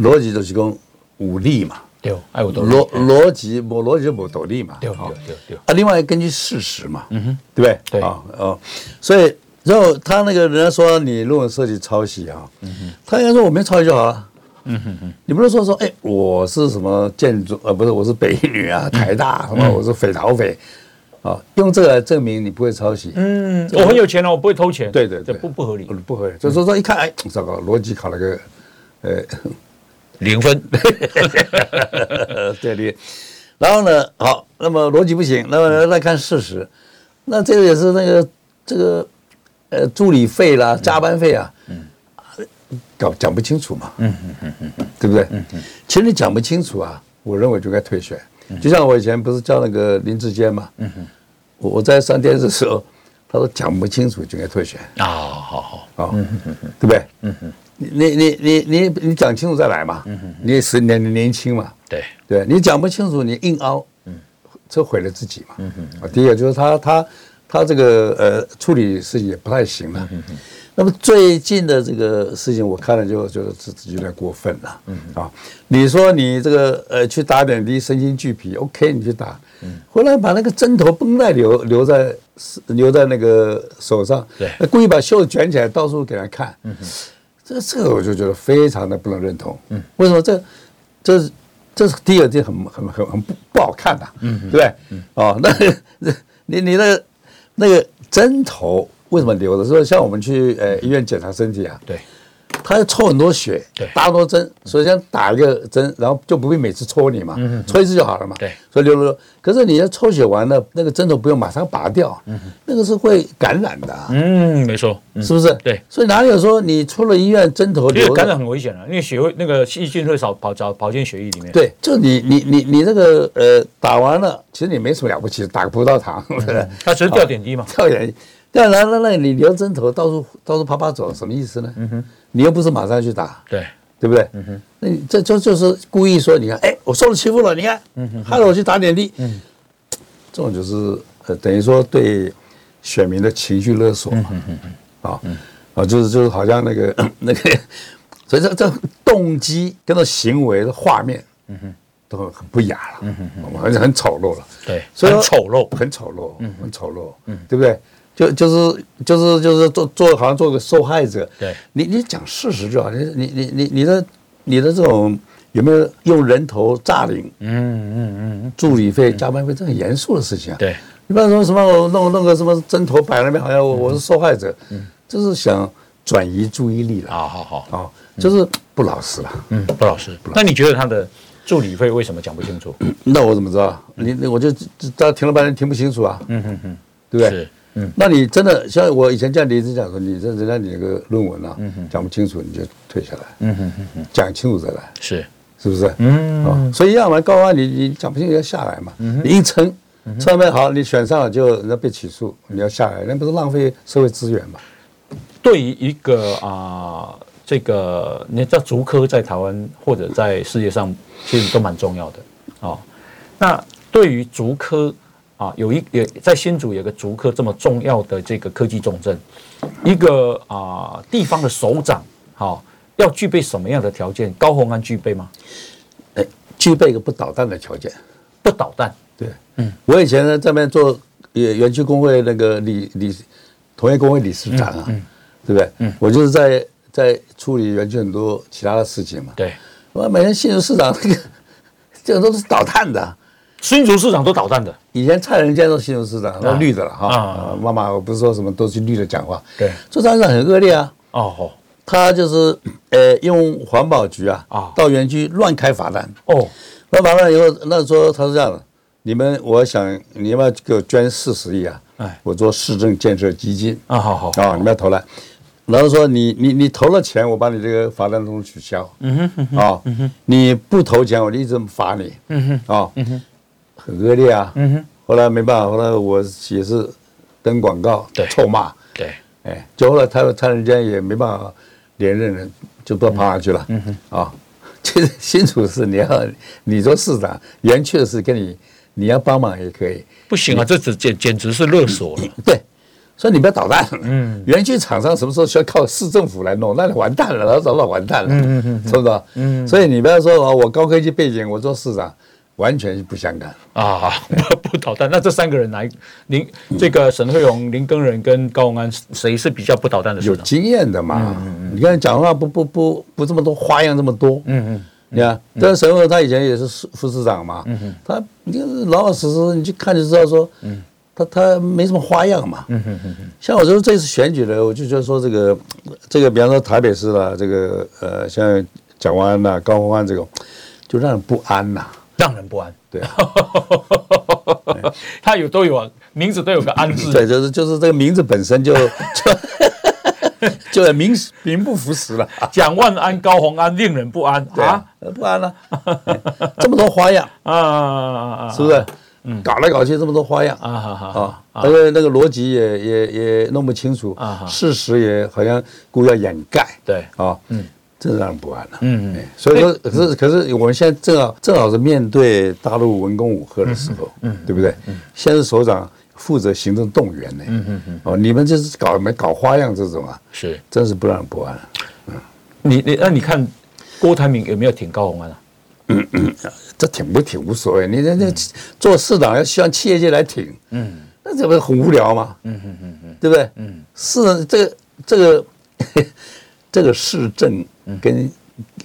逻辑就是讲武力嘛。对，逻逻辑，我逻辑就没道理嘛。对对对对。啊，另外根据事实嘛，嗯哼，对不对？对。啊哦，所以然后他那个人家说你论文设计抄袭啊，嗯哼，他应该说我没抄袭就好了，嗯哼哼，你不能说说哎，我是什么建筑，呃，不是，我是北女啊，台大什么，我是匪逃匪，啊，用这个来证明你不会抄袭，嗯，我很有钱哦，我不会偷钱，对对对，不不合理，不合理，就是说说一看，哎，糟糕，逻辑考了个，呃。零分，对的。然后呢，好，那么逻辑不行，那么来看事实，那这个也是那个这个呃助理费啦、加班费啊，嗯，搞讲不清楚嘛，嗯嗯嗯嗯，对不对？嗯嗯，其实你讲不清楚啊，我认为就该退选。就像我以前不是叫那个林志坚嘛，嗯哼，我我在上电视的时候，他说讲不清楚就该退选。啊，好好。好，嗯嗯嗯，对不对？嗯哼。你你你你你讲清楚再来嘛，嗯哼，你也是年年轻嘛，对对，你讲不清楚你硬凹，嗯，这毁了自己嘛，嗯第一个就是他他他这个呃处理事情也不太行了，嗯哼，那么最近的这个事情我看了就觉得自己有点过分了，嗯啊，你说你这个呃去打点滴身心俱疲，OK，你去打，嗯，回来把那个针头绷带留留在留在那个手上，对，故意把袖子卷起来到处给人看，嗯哼。这这个我就觉得非常的不能认同。嗯，为什么这这这是第二点很很很很不不好看的，嗯，对不对？嗯，哦，那 你你那个那个针头为什么留着？说像我们去呃医院检查身体啊，对，他要抽很多血，打很多针，所以先打一个针，然后就不必每次抽你嘛，抽一次就好了嘛。对，所以流流流。可是你要抽血完了，那个针头不用马上拔掉，那个是会感染的。嗯，没错，是不是？对。所以哪里有说你出了医院针头流？感染很危险啊，因为血会那个细菌会少跑跑跑进血液里面。对，就你你你你那个呃打完了，其实你没什么了不起，打个葡萄糖，他只是吊点滴嘛，吊点滴。但然那那你留针头到处到处啪啪走，什么意思呢？嗯哼，你又不是马上去打，对。对不对？嗯哼，那你这就就是故意说，你看，哎，我受了欺负了，你看，嗯哼，害得我去打点滴，嗯，这种就是呃等于说对选民的情绪勒索嘛，啊啊，就是就是好像那个 那个，所以这这动机跟这行为的画面，嗯哼，都很不雅了，嗯哼，很很丑陋了，对，所以很丑陋，很丑陋，嗯，很丑陋，嗯，对不对？就就是就是就是做做好像做个受害者，对，你你讲事实就好，你你你你你的你的这种有没有用人头诈领？嗯嗯嗯，助理费、加班费，这很严肃的事情啊。对，你不要说什么我弄弄个什么针头摆那边，好像我我是受害者，嗯，就是想转移注意力了。好好好，好，就是不老实了。嗯，不老实。那你觉得他的助理费为什么讲不清楚？那我怎么知道？你那我就大家听了半天听不清楚啊。嗯哼哼，对不对？嗯，那你真的像我以前这样离职讲说，你这人家你那个论文啊，讲不清楚你就退下来，嗯哼哼哼，讲清楚再来，是是不是？嗯，哦，所以要么高安你你讲不清楚要下来嘛，你硬撑，上面好你选上了就人家被起诉，你要下来，那不是浪费社会资源嘛？对于一个啊，这个你知道竹科在台湾或者在世界上其实都蛮重要的哦。那对于竹科。啊，有一也在新竹有个竹科这么重要的这个科技重镇，一个啊地方的首长，好要具备什么样的条件？高鸿安具备吗？哎，具备一个不捣蛋的条件，不捣蛋。对，嗯，我以前呢在那边做也园区工会那个理理同业工会理事长啊，对不对？嗯，我就是在在处理园区很多其他的事情嘛。对，我每天新竹市长这个这个都是捣蛋的。新竹市长都捣蛋的，以前蔡仁坚做新竹市长，那绿的了哈。妈妈，我不是说什么都是绿的讲话。对，这张上很恶劣啊。哦，他就是呃用环保局啊，到园区乱开罚单。哦，那完了以后，那时候他是这样的，你们我想你要不要给我捐四十亿啊？哎，我做市政建设基金啊，好好啊，你们要投来。然后说你你你投了钱，我把你这个罚单都取消。嗯哼，啊，你不投钱，我就一直罚你。嗯哼，啊，嗯哼。很恶劣啊！嗯哼，后来没办法，后来我也是登广告，对，臭骂，对，哎，就后来他他人家也没办法连任了，就不跑哪去了。嗯哼，啊，其实新竹市你要你做市长，园区的事跟你你要帮忙也可以。不行啊，这只简简直是勒索了。对，所以你不要捣蛋。嗯，园区厂商什么时候需要靠市政府来弄？那你完蛋了，然后早晚完蛋了。嗯嗯嗯，是不是？嗯，所以你不要说啊，我高科技背景，我做市长。完全是不相干啊！不不捣蛋，那这三个人哪一林这个沈慧荣、林根仁跟高虹安，谁是比较不捣蛋的？有经验的嘛？嗯嗯、你看讲话不不不不这么多花样这么多。嗯嗯，你看，但是沈慧荣他以前也是副市长嘛。他你就是老老实实，你去看就知道说，嗯，他他没什么花样嘛。嗯哼哼哼，像我说这次选举呢，我就觉得说这个这个，比方说台北市啦，这个呃，像蒋万安呐、高虹安这种，就让人不安呐。让人不安，对。啊，他有都有啊，名字都有个安字，对，就是就是这个名字本身就就 就名名不符实了。蒋万安、高虹安令人不安。啊，不安了，这么多花样。啊啊啊，是不是？嗯，搞来搞去这么多花样。啊，好好啊，而且那个逻辑也也也弄不清楚。啊，事实也好像故意要掩盖，对。啊，嗯。真让人不安了，嗯嗯，所以说，可是可是我们现在正好正好是面对大陆文攻武赫的时候，嗯，对不对？嗯，现在首长负责行政动员呢，嗯嗯嗯，哦，你们这是搞没搞花样这种啊，是，真是不让人不安。嗯，你你那你看郭台铭有没有挺高虹安啊？嗯嗯，这挺不挺无所谓，你那那做市长要希望企业界来挺，嗯，那这不是很无聊吗？嗯嗯嗯嗯，对不对？嗯，是这个这个这个市政。跟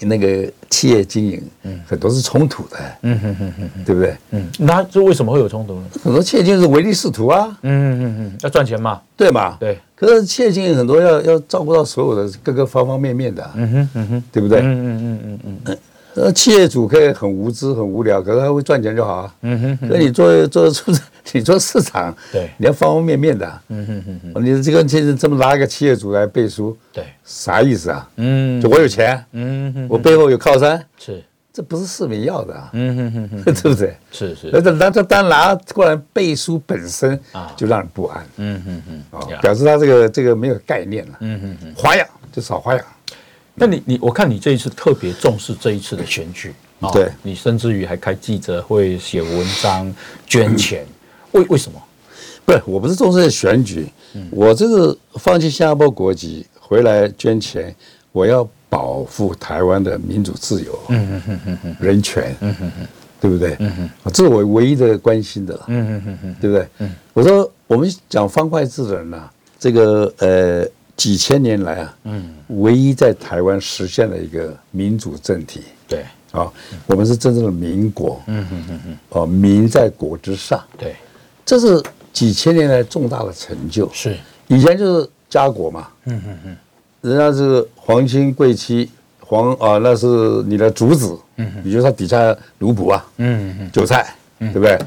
那个企业经营，嗯，很多是冲突的，嗯哼哼哼，对不对？嗯，那这为什么会有冲突呢？很多企业经营是唯利是图啊，嗯嗯嗯，要赚钱嘛，对嘛？对。可是企业经营很多要要照顾到所有的各个方方面面的，嗯哼嗯哼，对不对？嗯嗯嗯嗯嗯。呃，企业主可以很无知很无聊，可是他会赚钱就好啊。嗯哼。所以你做做出，你做市场，对，你要方方面面的。嗯哼哼哼。你这个现在这么拿一个企业主来背书，对，啥意思啊？嗯，就我有钱，嗯哼，我背后有靠山，是，这不是市民要的啊。嗯哼哼哼，对不对？是是。那那这单拿过来背书本身啊，就让人不安。嗯哼哼。啊，表示他这个这个没有概念了。嗯哼哼。花样就少花样。那你你我看你这一次特别重视这一次的选举啊，对，你甚至于还开记者会、写文章、捐钱，为为什么？不是，我不是重视选举，我这个放弃新加坡国籍回来捐钱，我要保护台湾的民主自由，嗯嗯嗯嗯，人权，嗯嗯嗯，对不对？嗯嗯，这是我唯一的关心的，嗯嗯嗯嗯，对不对？嗯，我说我们讲方块字的人呐，这个呃。几千年来啊，嗯，唯一在台湾实现了一个民主政体，对，啊，我们是真正的民国，嗯嗯嗯嗯，哦，民在国之上，对，这是几千年来重大的成就，是，以前就是家国嘛，嗯嗯嗯，人家是皇亲贵戚，皇啊，那是你的主子，嗯，你就他底下奴仆啊，嗯嗯，韭菜，对不对？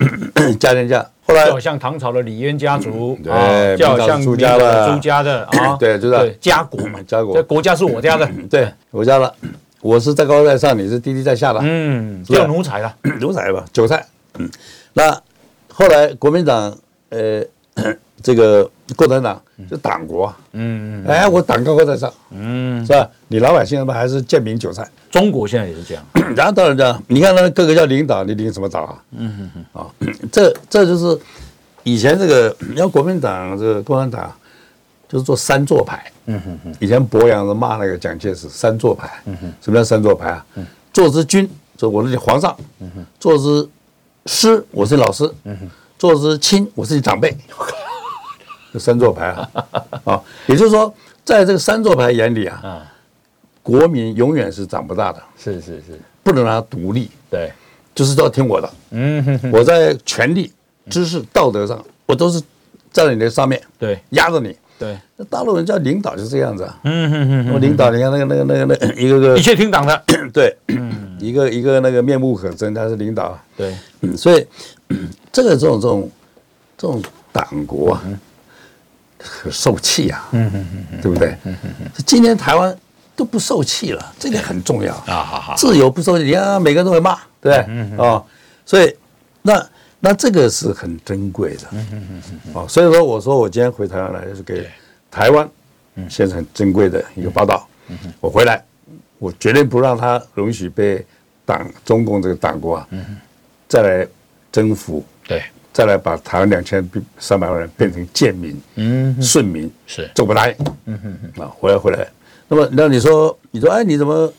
家天下。后来，就好像唐朝的李渊家族，对，就好像朱家的朱家的 啊，对，就是家国嘛，家国，这国家是我家的，对，我家的，我是在高在上，你是低低在下的，嗯，叫奴才了，奴才吧，韭菜，嗯，那后来国民党，呃，这个共产党就党国，嗯，哎，我党高高在上，嗯，是吧？你老百姓他妈还是贱民韭菜。中国现在也是这样，然后当然这样，你看那各个叫领导，你领什么导啊？嗯哼哼，啊，这这就是以前这个，你要国民党这个共产党就是做三座牌。嗯哼哼，以前博洋骂那个蒋介石三座牌。嗯哼，什么叫三座牌啊？嗯，做之君，就我是你皇上。嗯哼，做之师，我是老师。嗯哼，做之亲，我是你长辈。这三座牌啊，啊，也就是说，在这个三座牌眼里啊。国民永远是长不大的，是是是，不能让他独立，对，就是都要听我的，嗯我在权力、知识、道德上，我都是站在你的上面，对，压着你，对，那大陆人叫领导就是这样子啊，嗯哼哼，我领导，你看那个那个那个那一个个，一切听党的，对，一个一个那个面目可憎，他是领导，对，所以 这个这种这种这种党国啊，很受气啊，嗯哼哼，对不对？嗯嗯嗯，今天台湾。都不受气了，这点很重要啊！好好，自由不受气，你看每个人都会骂，对不对？啊，所以那那这个是很珍贵的，嗯嗯嗯嗯，啊，所以说我说我今天回台湾来就是给台湾，现在很珍贵的一个报道。嗯哼，我回来，我绝对不让他容许被党中共这个党国啊，再来征服，对，再来把台湾两千三百万人变成贱民，嗯，顺民是，做不答应。嗯哼哼，啊，回来回来。那么，那你说，你说，哎，你怎么，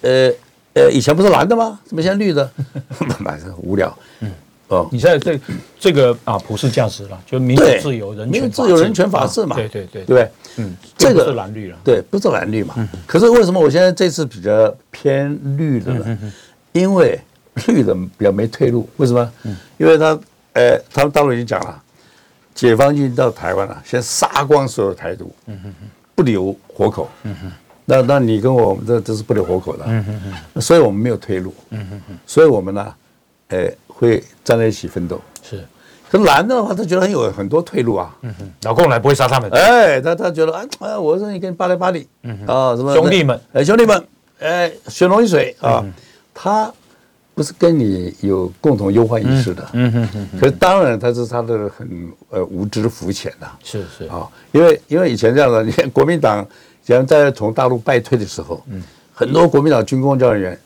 呃，呃，以前不是蓝的吗？怎么现在绿的？蛮是无聊。嗯，哦，你现在这这个啊，普世价值了，就民主、自由、人权、自由、人权、法治嘛。对对对，对不对？嗯，这个是蓝绿了。对，不是蓝绿嘛。可是为什么我现在这次比较偏绿的呢？因为绿的比较没退路。为什么？因为他，呃，他们大陆已经讲了，解放军到台湾了，先杀光所有台独。嗯。不留活口，嗯哼，那那你跟我们这这是不留活口的，嗯哼哼，所以我们没有退路，嗯哼哼，所以我们呢，哎，会站在一起奋斗，是，可是蓝的话，他觉得很有很多退路啊，嗯哼，老共来不会杀他们，哎，他他觉得，哎，我说你跟巴黎巴黎，嗯哼，啊，什么兄弟们，哎，兄弟们，哎，血浓于水啊，他。不是跟你有共同忧患意识的，嗯嗯嗯，可是当然他是他的很呃无知肤浅的，是是。啊，因为因为以前这样的，你看国民党像在从大陆败退的时候，嗯，很多国民党军工教人员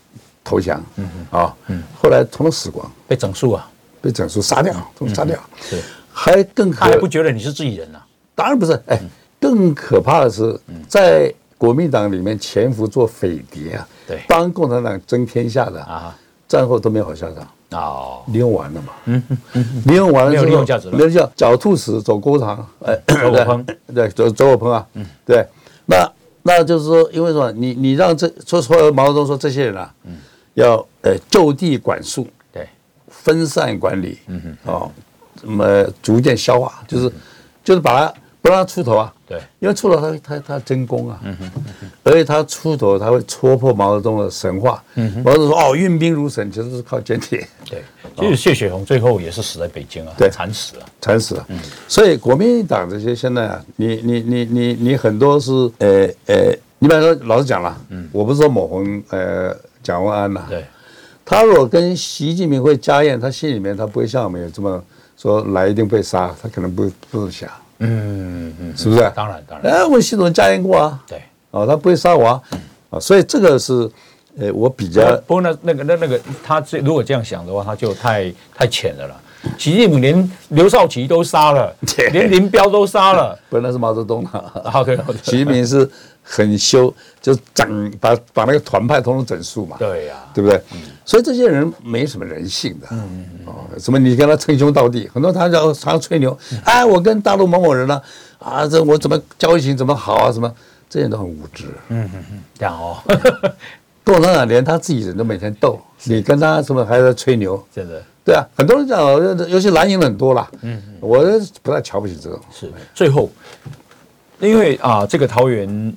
投降，嗯嗯。啊，嗯，后来统统死光，被整肃啊，被整肃杀掉，都杀掉，对，还更可他还不觉得你是自己人呢？当然不是，哎，更可怕的是在国民党里面潜伏做匪谍啊，对，帮共产党争天下的啊。战后都没有好下场。哦，利用完了嘛，嗯嗯，利用完了没有利用价值了，没有叫狡兔死走沟肠，哎，走火烹，对，走走火烹啊，嗯，对，那那就是说，因为什么？你你让这说说毛泽东说这些人啊，嗯，要呃就地管束，对，分散管理，嗯哼，哦，那么逐渐消化，就是就是把他不让他出头啊。对，因为出头他他他争功啊，嗯哼，而且他出头他会戳破毛泽东的神话，嗯哼，毛泽东说哦运兵如神，其实是靠间谍。对，其实谢雪红最后也是死在北京啊，对，惨死了，惨死了。嗯，所以国民党这些现在啊，你你你你你很多是呃呃，你比方说老实讲了，嗯，我不是说抹红呃蒋万安呐，对，他如果跟习近平会家宴，他心里面他不会像我们有这么说来一定被杀，他可能不不是想。嗯嗯，是不是？当然当然。哎，我系统加验过啊。对。哦，他不会杀我啊。啊，所以这个是，呃，我比较。不过那那个那那个，他这如果这样想的话，他就太太浅了啦。习近平连刘少奇都杀了，连林彪都杀了。不，那是毛泽东啊。好的好的。习近平是很羞，就整把把那个团派统统整肃嘛。对呀。对不对？所以这些人没什么人性的。嗯嗯。哦，什么？你跟他称兄道弟，很多他叫常吹牛。哎，我跟大陆某某人呢，啊，这我怎么交情怎么好啊？什么？这些人都很无知。嗯嗯嗯，这样哦。共产党连他自己人都每天斗，你跟他什么还在吹牛？真的。对啊，很多人讲，尤其蓝营很多啦。嗯嗯。我不太瞧不起这种。是。最后，因为啊，这个桃园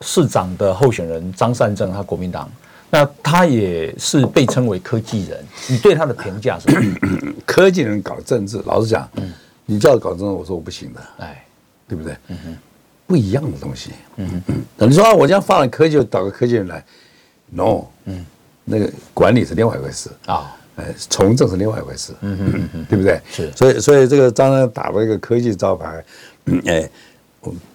市长的候选人张善政，他国民党。那他也是被称为科技人，你对他的评价是什么？科技人搞政治，老实讲，嗯，你叫我搞政治，我说我不行的，哎，对不对？嗯哼，不一样的东西，嗯嗯，等于说啊，我这样放了科技，就找个科技人来，no，嗯，那个管理是另外一回事啊，哎，从政是另外一回事，嗯哼嗯对不对？是，所以所以这个张三打了一个科技招牌，哎，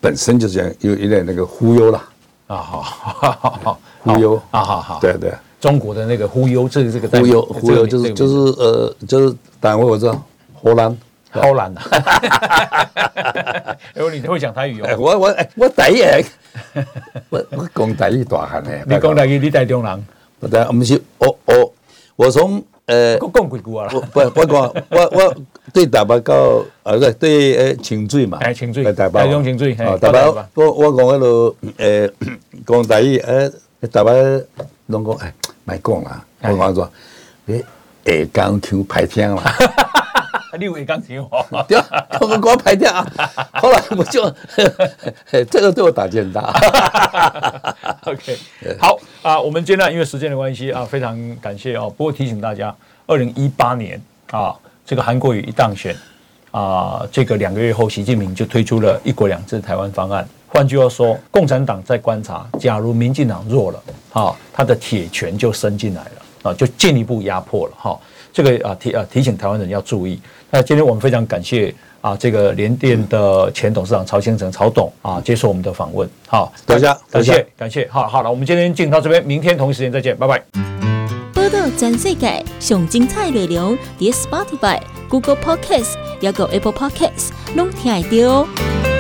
本身就是这样有有点那个忽悠了，啊，好 好好好。忽悠啊，好好，对对，中国的那个忽悠，这个这个忽悠忽悠就是就是呃就是单位我知道，荷兰。荷兰的，因为你会讲台语哦，我我哎我台语，我我讲台语大汉呢，你讲台语你台中人，不对，我们是我我我从呃我讲几句话啦，不我讲我我对台北到呃对对呃清水嘛，哎清水台北，台中清水，台北我我讲迄啰呃 讲台语呃。大家拢讲哎，卖讲啦，我讲说，你下岗腔歹听啦，你有下岗腔哦，对，我们光排掉啊，后来我就，这个对我打击很大。OK，好啊，我们今天因为时间的关系啊，非常感谢哦。不过提醒大家，二零一八年啊，这个韩国瑜一当选啊，这个两个月后，习近平就推出了一国两制台湾方案。换句话说，共产党在观察，假如民进党弱了，哈，他的铁拳就伸进来了，啊，就进一步压迫了，哈，这个啊提啊提醒台湾人要注意。那今天我们非常感谢啊，这个联电的前董事长曹兴诚曹董啊接受我们的访问，好，大家感谢感谢，好好了，我们今天进到这边，明天同一时间再见，拜拜。报道全世界上精彩内容，点 Spotify、Google Podcasts，还有 Apple Podcasts，拢听得到。